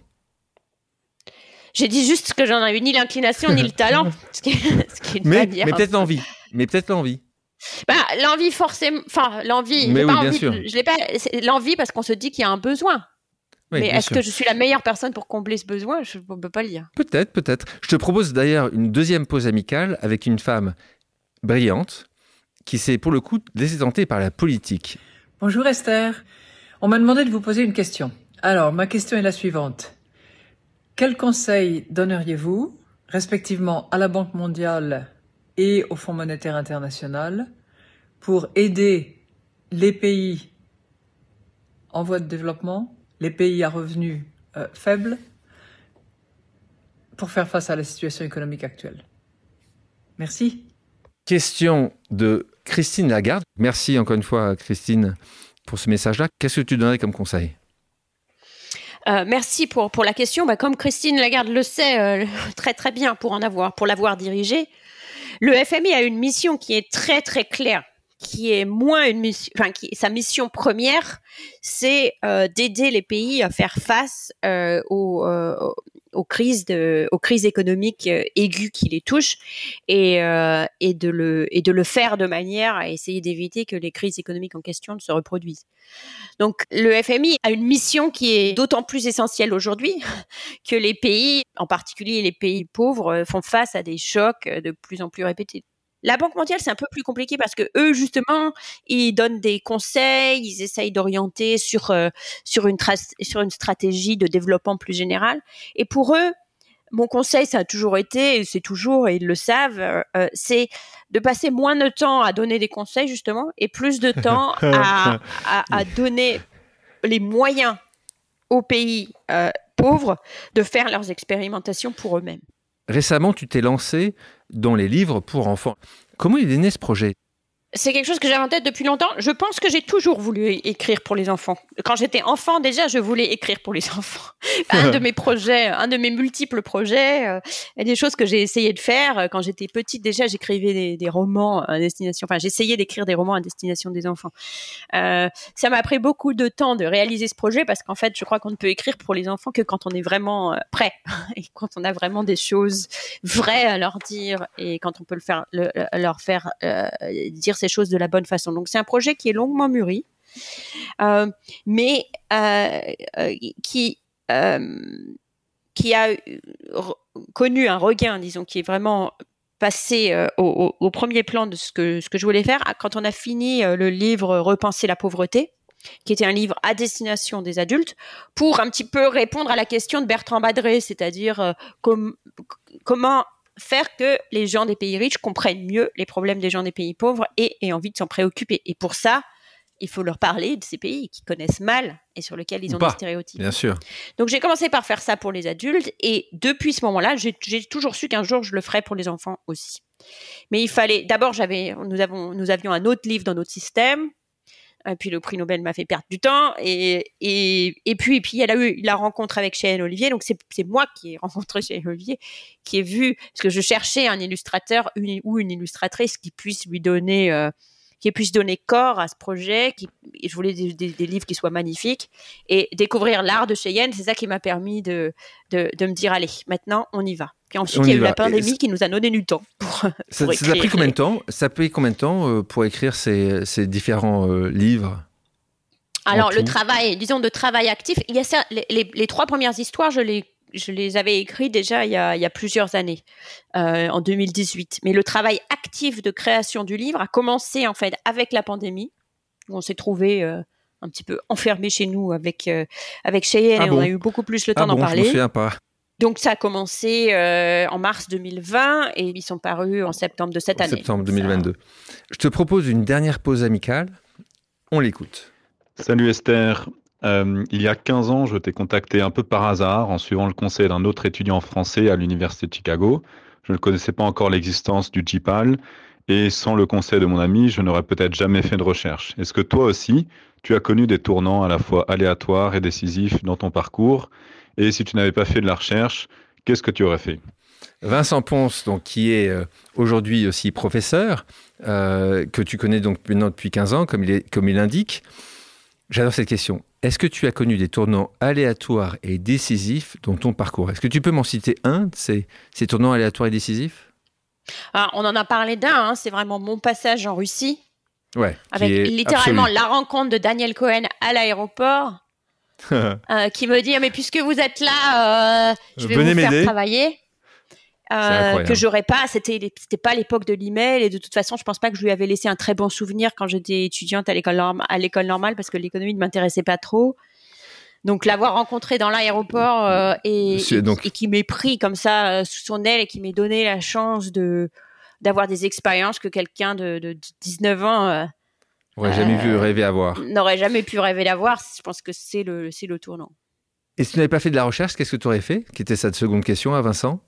J'ai dit juste que j'en ai eu ni l'incliation ni le talent. (laughs) ce qui, ce mais, mais peut-être l'envie. Mais peut-être l'envie. Bah, l'envie forcément, enfin l'envie. Mais oui, bien sûr. Je l'ai pas. L'envie parce qu'on se dit qu'il y a un besoin. Mais est-ce que je suis la meilleure personne pour combler ce besoin? Je ne peux pas le dire. Peut-être, peut-être. Je te propose d'ailleurs une deuxième pause amicale avec une femme brillante qui s'est pour le coup désédentée par la politique. Bonjour Esther. On m'a demandé de vous poser une question. Alors, ma question est la suivante. Quel conseil donneriez-vous, respectivement à la Banque mondiale et au Fonds monétaire international pour aider les pays en voie de développement, les pays à revenus euh, faibles, pour faire face à la situation économique actuelle. Merci. Question de Christine Lagarde. Merci encore une fois, Christine, pour ce message-là. Qu'est-ce que tu donnerais comme conseil? Euh, merci pour, pour la question. Bah, comme Christine Lagarde le sait euh, (laughs) très très bien pour en avoir, pour l'avoir dirigée, le FMI a une mission qui est très très claire qui est moins une mission, enfin, qui, sa mission première, c'est euh, d'aider les pays à faire face euh, aux, euh, aux crises aux crises économiques aiguës qui les touchent et, et de le et de le faire de manière à essayer d'éviter que les crises économiques en question ne se reproduisent. Donc le FMI a une mission qui est d'autant plus essentielle aujourd'hui que les pays, en particulier les pays pauvres, font face à des chocs de plus en plus répétés. La Banque mondiale, c'est un peu plus compliqué parce que eux, justement, ils donnent des conseils, ils essayent d'orienter sur euh, sur une sur une stratégie de développement plus général. Et pour eux, mon conseil, ça a toujours été, et c'est toujours, et ils le savent, euh, euh, c'est de passer moins de temps à donner des conseils justement et plus de (laughs) temps à, à, donner les moyens aux pays pauvres de faire leurs expérimentations pour eux-mêmes. Récemment, tu t'es lancé dans les livres pour enfants. Comment il est né ce projet? C'est quelque chose que j'avais en tête depuis longtemps. Je pense que j'ai toujours voulu écrire pour les enfants. Quand j'étais enfant, déjà, je voulais écrire pour les (laughs) enfants. un de (laughs) mes projets, un de mes multiples projets, euh, des choses que j'ai essayé de faire. Quand j'étais petite, déjà, j'écrivais des, romans à destination, enfin, j'essayais d'écrire des romans à destination des enfants. Euh, ça m'a pris beaucoup de temps de réaliser ce projet parce qu'en fait, je crois qu'on ne peut écrire pour les enfants que quand on est vraiment euh, prêt (laughs) et quand on a vraiment des choses vraies à leur dire et quand on peut le faire, leur faire euh, dire ces choses de la bonne façon. Donc c'est un projet qui est longuement mûri, euh, mais euh, euh, qui qui a connu un regain, disons, qui est vraiment passé au, premier plan de ce que, ce que je voulais faire quand on a fini le livre Repenser la pauvreté, qui était un livre à destination des adultes, pour un petit peu répondre à la question de Bertrand Badré, c'est-à-dire comment faire que les gens des pays riches comprennent mieux les problèmes des gens des pays pauvres et aient envie de s'en préoccuper. Et pour ça, il faut leur parler de ces pays qu'ils connaissent mal et sur lesquels ils ont des stéréotypes. Bien sûr. Donc j'ai commencé par faire ça pour les adultes et depuis ce moment-là, j'ai toujours su qu'un jour je le ferais pour les enfants aussi. Mais il fallait d'abord j'avais nous avons nous avions un autre livre dans notre système puis le prix Nobel m'a fait perdre du temps. Et, et, et puis, et puis, elle a eu la rencontre avec Cheyenne Olivier. Donc, c'est moi qui ai rencontré (laughs) Cheyenne Olivier, qui ai vu, parce que je cherchais un illustrateur ou une illustratrice qui puisse lui donner, euh, qui puisse donner corps à ce projet. Qui, je voulais des, livres qui soient magnifiques et découvrir l'art de Cheyenne. C'est ça qui m'a permis de, de, me dire allez, maintenant on y va. Puis ensuite, il y a eu la pandémie qui nous a donné du temps. Pour, ça, a pris combien de temps Ça a pris combien de temps pour écrire ces, ces différents livres alors, le travail, disons, de travail actif, il y a ça, les, trois premières histoires, je les, je les avais écrites déjà il y a, plusieurs années, euh, en 2018. Mais le travail actif de création du livre a commencé, en fait, avec la pandémie, où on s'est trouvé euh, un petit peu enfermé chez nous avec, euh, avec Cheyenne ah et on a eu beaucoup plus le temps ah d'en parler. Je me pas. Donc ça a commencé en mars 2020 et ils sont parus en septembre de cette année. Septembre 2022. Je te propose une dernière pause amicale. On l'écoute. Salut Esther. Euh, il y a 15 ans, je t'ai contacté un peu par hasard en suivant le conseil d'un autre étudiant français à l'Université de Chicago. Je ne connaissais pas encore l'existence du JPAL et sans le conseil de mon ami, je n'aurais peut-être jamais fait de recherche. Est-ce que toi aussi, tu as connu des tournants à la fois aléatoires et décisifs dans ton parcours? Et si tu n'avais pas fait de la recherche, qu'est-ce que tu aurais fait? Vincent Ponce, donc, qui est euh, aujourd'hui aussi professeur, euh, que tu connais donc maintenant depuis 15 ans, comme il, comme il indique. J'adore cette question. Est-ce que tu as connu des tournants aléatoires et décisifs dans ton parcours? Est-ce que tu peux m'en citer un de ces, tournants aléatoires et décisifs? Ah, On en a parlé d'un, hein. c'est vraiment mon passage en Russie. Ouais, avec littéralement la rencontre de Daniel Cohen à l'aéroport, (laughs) euh, qui me dit ah, Mais puisque vous êtes là, euh, je vais vous faire travailler. Euh, que j'aurais pas. C'était c'était pas l'époque de l'email et de toute façon, je pense pas que je lui avais laissé un très bon souvenir quand j'étais étudiante à l'école à l'école normale parce que l'économie ne m'intéressait pas trop. Donc l'avoir rencontré dans l'aéroport euh, et, et, qui m'ait pris comme ça euh, sous son aile et qui m'ait donné la chance de d'avoir des expériences que quelqu'un de, de, 19 ans n'aurait jamais pu rêver avoir. N'aurait jamais pu rêver d'avoir. Je pense que c'est le c'est le tournant. Et si tu n'avais pas fait de la recherche, qu'est-ce que tu aurais fait? Qui était cette seconde question à Vincent?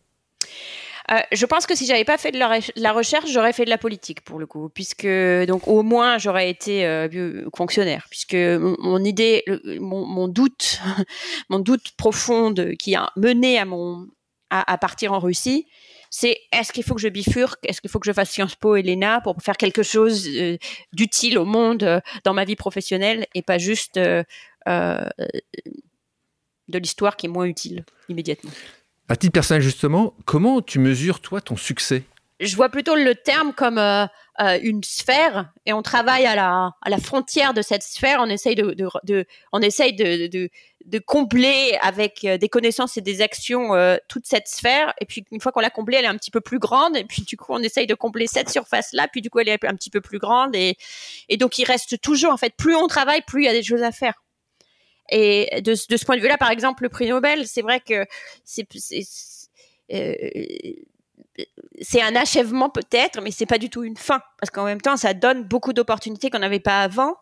Euh, je pense que si j'avais pas fait de la, recherche, j'aurais fait de la politique pour le coup, puisque donc au moins j'aurais été euh, fonctionnaire, puisque mon, idée, mon, doute, (laughs) mon doute profond qui a mené à mon à, partir en Russie, c'est est-ce qu'il faut que je bifurque, est-ce qu'il faut que je fasse Sciences Po et l'ENA pour faire quelque chose euh, d'utile au monde dans ma vie professionnelle et pas juste de l'histoire qui est moins utile immédiatement? À titre personnel, justement, comment tu mesures, toi, ton succès? Je vois plutôt le terme comme euh, euh, une sphère et on travaille à la, frontière de cette sphère. On essaye de, on essaye de, combler avec euh, des connaissances et des actions toute cette sphère. Et puis, une fois qu'on l'a comblée, elle est un petit peu plus grande. Et puis, du coup, on essaye de combler cette surface-là. Puis, du coup, elle est un petit peu plus grande. Et, et donc, il reste toujours, en fait, plus on travaille, plus il y a des choses à faire. Et de, ce point de vue-là, par exemple, le prix Nobel, c'est vrai que c'est euh, c'est un achèvement peut-être, mais c'est pas du tout une fin, parce qu'en même temps, ça donne beaucoup d'opportunités qu'on n'avait pas avant.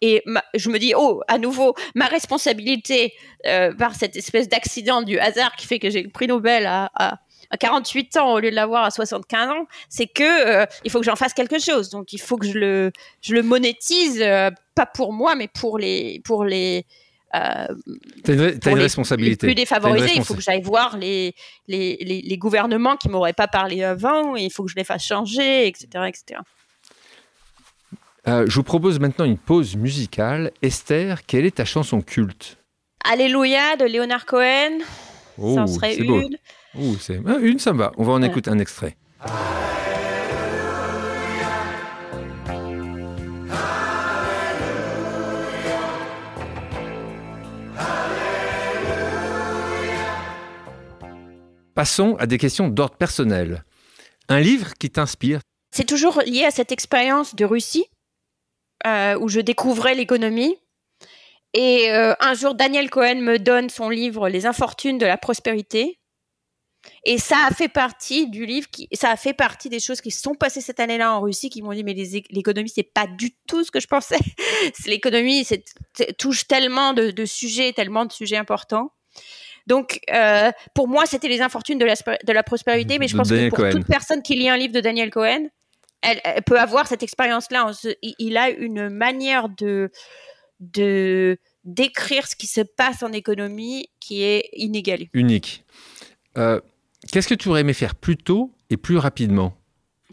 Et je me dis, oh, à nouveau, ma responsabilité euh, par cette espèce d'accident du hasard qui fait que j'ai le prix Nobel à, à, 48 ans au lieu de l'avoir à 75 ans, c'est que euh, il faut que j'en fasse quelque chose. Donc il faut que je le, je le monétise, pas pour moi, mais pour les, pour les, euh, tu as une, responsabilité. plus défavorisés, il faut que j'aille voir les, les, les, gouvernements qui m'auraient pas parlé avant, et il faut que je les fasse changer, etc. etc. Euh, je vous propose maintenant une pause musicale. Esther, quelle est ta chanson culte? Alléluia de Leonard Cohen. Oh, ça en serait une. Oh, ah, une, ça me va. On va en écouter un extrait. Passons à des questions d'ordre personnel. Un livre qui t'inspire C'est toujours lié à cette expérience de Russie, euh, où je découvrais l'économie. Et euh, un jour, Daniel Cohen me donne son livre Les infortunes de la prospérité. Et ça a fait partie du livre, qui, ça a fait partie des choses qui se sont passées cette année-là en Russie, qui m'ont dit mais l'économie c'est pas du tout ce que je pensais. (laughs) l'économie touche tellement de, de, sujets, tellement de sujets importants. Donc, euh, pour moi, c'était les infortunes de la, de la prospérité, mais je pense que pour toute personne qui lit un livre de Daniel Cohen, elle, peut avoir cette expérience-là. Il a une manière de, de décrire ce qui se passe en économie qui est inégalée. Unique. Euh, qu'est-ce que tu aurais aimé faire plus tôt et plus rapidement?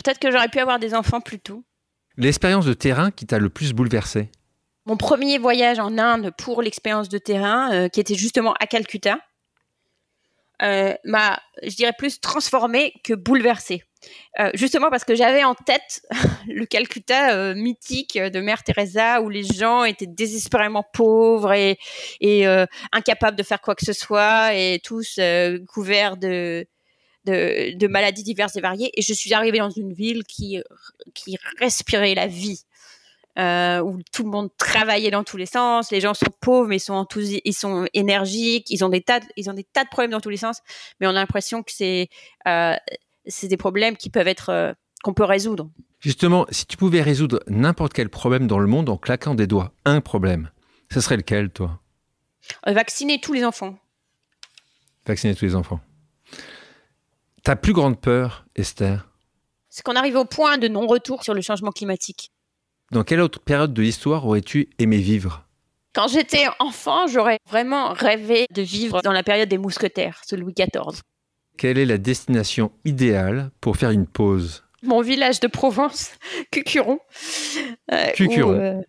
Peut-être que j'aurais pu avoir des enfants plus tôt. L'expérience de terrain qui t'a le plus bouleversé? Mon premier voyage en Inde pour l'expérience de terrain, euh, qui était justement à Calcutta, euh, m'a, je dirais, plus transformé que bouleversé. Euh, justement parce que j'avais en tête (laughs) le Calcutta euh, mythique de Mère Teresa où les gens étaient désespérément pauvres et, et euh, incapables de faire quoi que ce soit et tous euh, couverts de, de, de maladies diverses et variées. Et je suis arrivée dans une ville qui, qui respirait la vie. Euh, où tout le monde travaillait dans tous les sens, les gens sont pauvres mais ils sont enthousi- ils sont énergiques, ils ont des tas, de, ils ont des tas de problèmes dans tous les sens, mais on a l'impression que c'est euh, c'est des problèmes qui peuvent être euh, qu'on peut résoudre. Justement, si tu pouvais résoudre n'importe quel problème dans le monde en claquant des doigts, un problème, ce serait lequel, toi? Vacciner tous les enfants. Vacciner tous les enfants. Ta plus grande peur, Esther? C'est qu'on arrive au point de non-retour sur le changement climatique. Dans quelle autre période de l'histoire aurais-tu aimé vivre? Quand j'étais enfant, j'aurais vraiment rêvé de vivre dans la période des mousquetaires, sous Louis XIV. Quelle est la destination idéale pour faire une pause? Mon village de Provence, Cucuron. Euh, Cucuron. où, euh,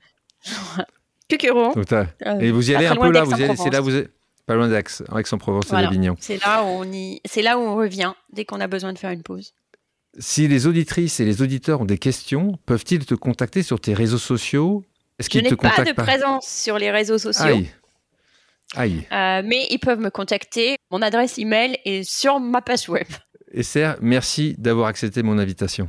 (laughs) Cucuron. Euh, Et vous y allez un peu là, vous y allez, d'Aix-en-Provence. c'est là vous êtes pas loin d'Aix, Aix-en-Provence et Voilà. d'Avignon. C'est là où on y, c'est là où on revient dès qu'on a besoin de faire une pause. Si les auditrices et les auditeurs ont des questions, peuvent-ils te contacter sur tes réseaux sociaux? Est-ce Je n'ai pas de présence sur les réseaux sociaux, Aïe. Aïe. euh, mais ils peuvent me contacter. Mon adresse email est sur ma page web. Esther, merci d'avoir accepté mon invitation.